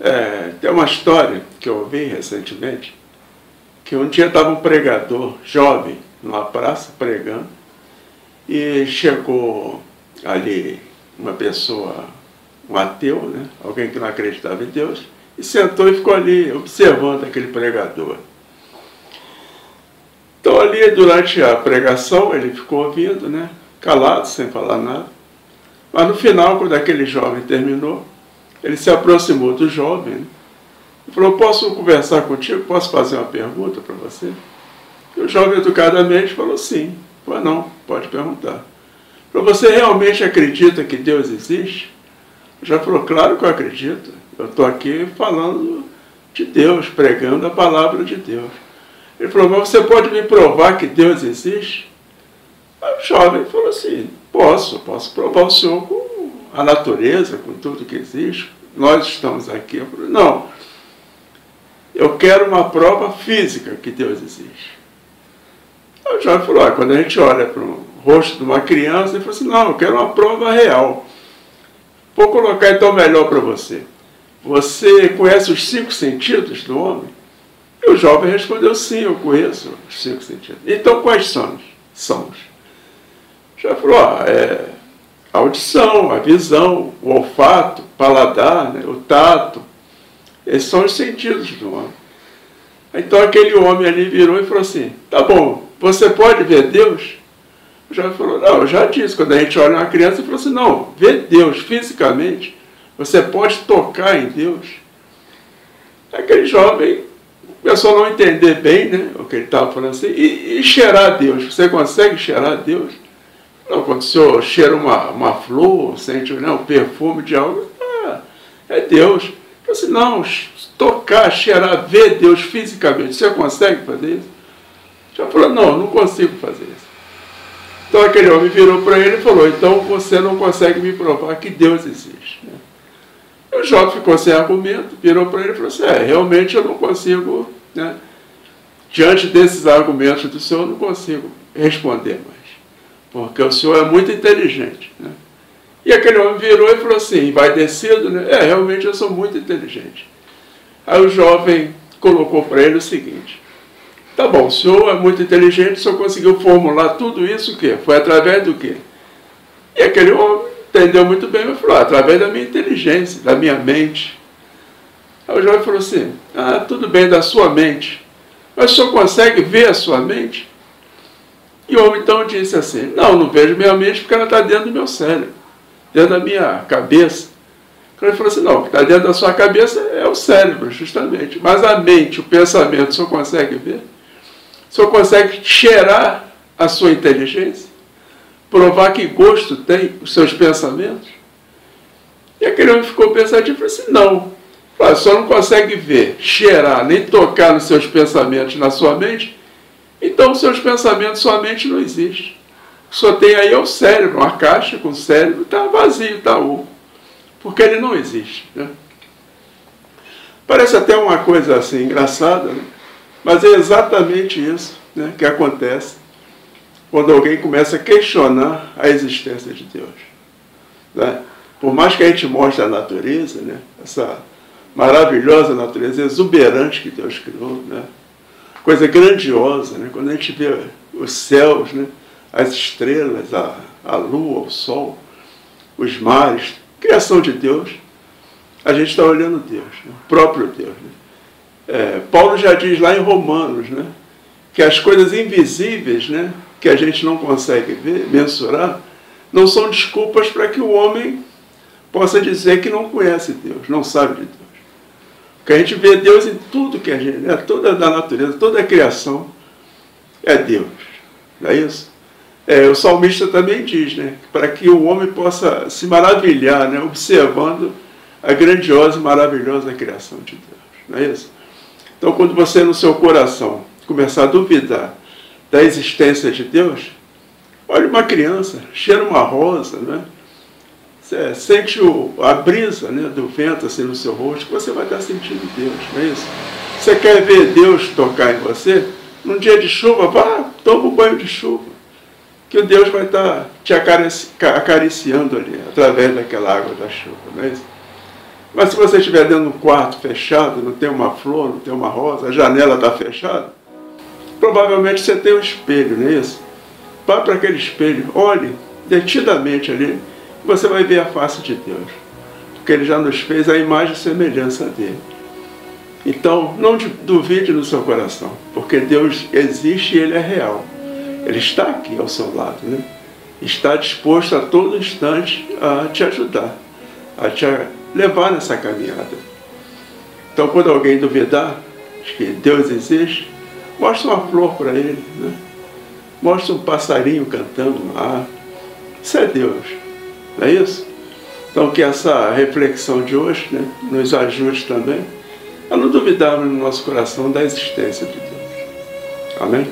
É, tem uma história que eu ouvi recentemente, que um dia estava um pregador jovem numa praça pregando e chegou ali uma pessoa, um ateu, né? alguém que não acreditava em Deus, e sentou e ficou ali observando aquele pregador. Então ali durante a pregação ele ficou ouvindo, né? calado, sem falar nada. Mas no final, quando aquele jovem terminou, ele se aproximou do jovem e falou, posso conversar contigo? Posso fazer uma pergunta para você? E o jovem educadamente falou sim. Falou, não, pode perguntar. Falou, você realmente acredita que Deus existe? Já falou, claro que eu acredito. Eu estou aqui falando de Deus, pregando a palavra de Deus. Ele falou, mas você pode me provar que Deus existe? Aí o jovem falou assim, posso, posso provar o senhor com a natureza, com tudo que existe. Nós estamos aqui. Eu falei, não, eu quero uma prova física que Deus existe. Aí o jovem falou, ah, quando a gente olha para o rosto de uma criança, ele falou assim, não, eu quero uma prova real. Vou colocar então melhor para você. Você conhece os cinco sentidos do homem? E o jovem respondeu, sim, eu conheço os cinco sentidos. Então, quais são? São os. Já falou, ah, é a audição, a visão, o olfato, o paladar, né, o tato. Esses são os sentidos do homem. Então aquele homem ali virou e falou assim, tá bom, você pode ver Deus? Jovem falou, não, eu já disse, quando a gente olha uma criança, falou assim, não, ver Deus fisicamente, você pode tocar em Deus. Aquele jovem começou a não entender bem né, o que ele estava falando assim. E, e cheirar Deus, você consegue cheirar Deus? Não, quando o senhor cheira uma, uma flor, sente né, o perfume de algo, ah, é Deus. Eu disse, não, tocar, cheirar, ver Deus fisicamente, você consegue fazer isso? Já falou, não, não consigo fazer isso. Então aquele homem virou para ele e falou, então você não consegue me provar que Deus existe. Né? O jovem ficou sem argumento, virou para ele e falou assim, é, realmente eu não consigo, né? diante desses argumentos do senhor, eu não consigo responder mais, porque o senhor é muito inteligente. Né? E aquele homem virou e falou assim, vai né? É, realmente eu sou muito inteligente. Aí o jovem colocou para ele o seguinte, tá bom, o senhor é muito inteligente, o senhor conseguiu formular tudo isso o quê? Foi através do quê? E aquele homem entendeu muito bem, mas falou, ah, através da minha inteligência, da minha mente. Aí o jovem falou assim, ah, tudo bem, da sua mente, mas o senhor consegue ver a sua mente? E o homem então disse assim, não, não vejo minha mente porque ela está dentro do meu cérebro, dentro da minha cabeça. Então ele falou assim, não, o que está dentro da sua cabeça é o cérebro, justamente. Mas a mente, o pensamento, senhor consegue ver? Senhor consegue cheirar a sua inteligência? provar que gosto tem os seus pensamentos? E aquele homem ficou pensativo e falou assim: não, só não consegue ver, cheirar, nem tocar nos seus pensamentos, na sua mente, então seus pensamentos, sua mente não existe. Só tem aí é o cérebro, uma caixa com o cérebro, está vazio, está oco, porque ele não existe. Né? Parece até uma coisa assim engraçada, né? mas é exatamente isso né, que acontece quando alguém começa a questionar a existência de Deus. Né? Por mais que a gente mostre a natureza, né? essa maravilhosa natureza exuberante que Deus criou, né? Coisa grandiosa, né? quando a gente vê os céus, né? as estrelas, a, a lua, o sol, os mares, criação de Deus, a gente está olhando Deus, né? o próprio Deus. Né? É, Paulo já diz lá em Romanos, né? que as coisas invisíveis, né? que a gente não consegue ver, mensurar, não são desculpas para que o homem possa dizer que não conhece Deus, não sabe de Deus. Porque a gente vê Deus em tudo que a gente, né? toda a natureza, toda a criação é Deus. Não é isso? É, o salmista também diz, né? Para que o homem possa se maravilhar, né? Observando a grandiosa e maravilhosa criação de Deus. Não é isso? Então, quando você no seu coração começar a duvidar da existência de Deus, olha uma criança, cheira uma rosa, né? Você sente o, a brisa né, do vento assim no seu rosto, você vai estar sentindo Deus, não é isso? Você quer ver Deus tocar em você? Num dia de chuva, vá, toma um banho de chuva. Que o Deus vai estar te acariciando ali, através daquela água da chuva, não é isso? Mas se você estiver dentro de um quarto fechado, não tem uma flor, não tem uma rosa, a janela está fechada, provavelmente você tem um espelho, não é isso? Vá para aquele espelho, olhe detidamente ali, você vai ver a face de Deus. Porque Ele já nos fez a imagem e semelhança dele. Então, não duvide no seu coração, porque Deus existe e Ele é real. Ele está aqui ao seu lado, né? Está disposto a todo instante a te ajudar, a te levar nessa caminhada. Então, quando alguém duvidar de que Deus existe, mostre uma flor para ele, né? mostre um passarinho cantando ar. Isso é Deus, não é isso? Então, que essa reflexão de hoje né, nos ajude também a não duvidarmos no nosso coração da existência de Deus. Amém?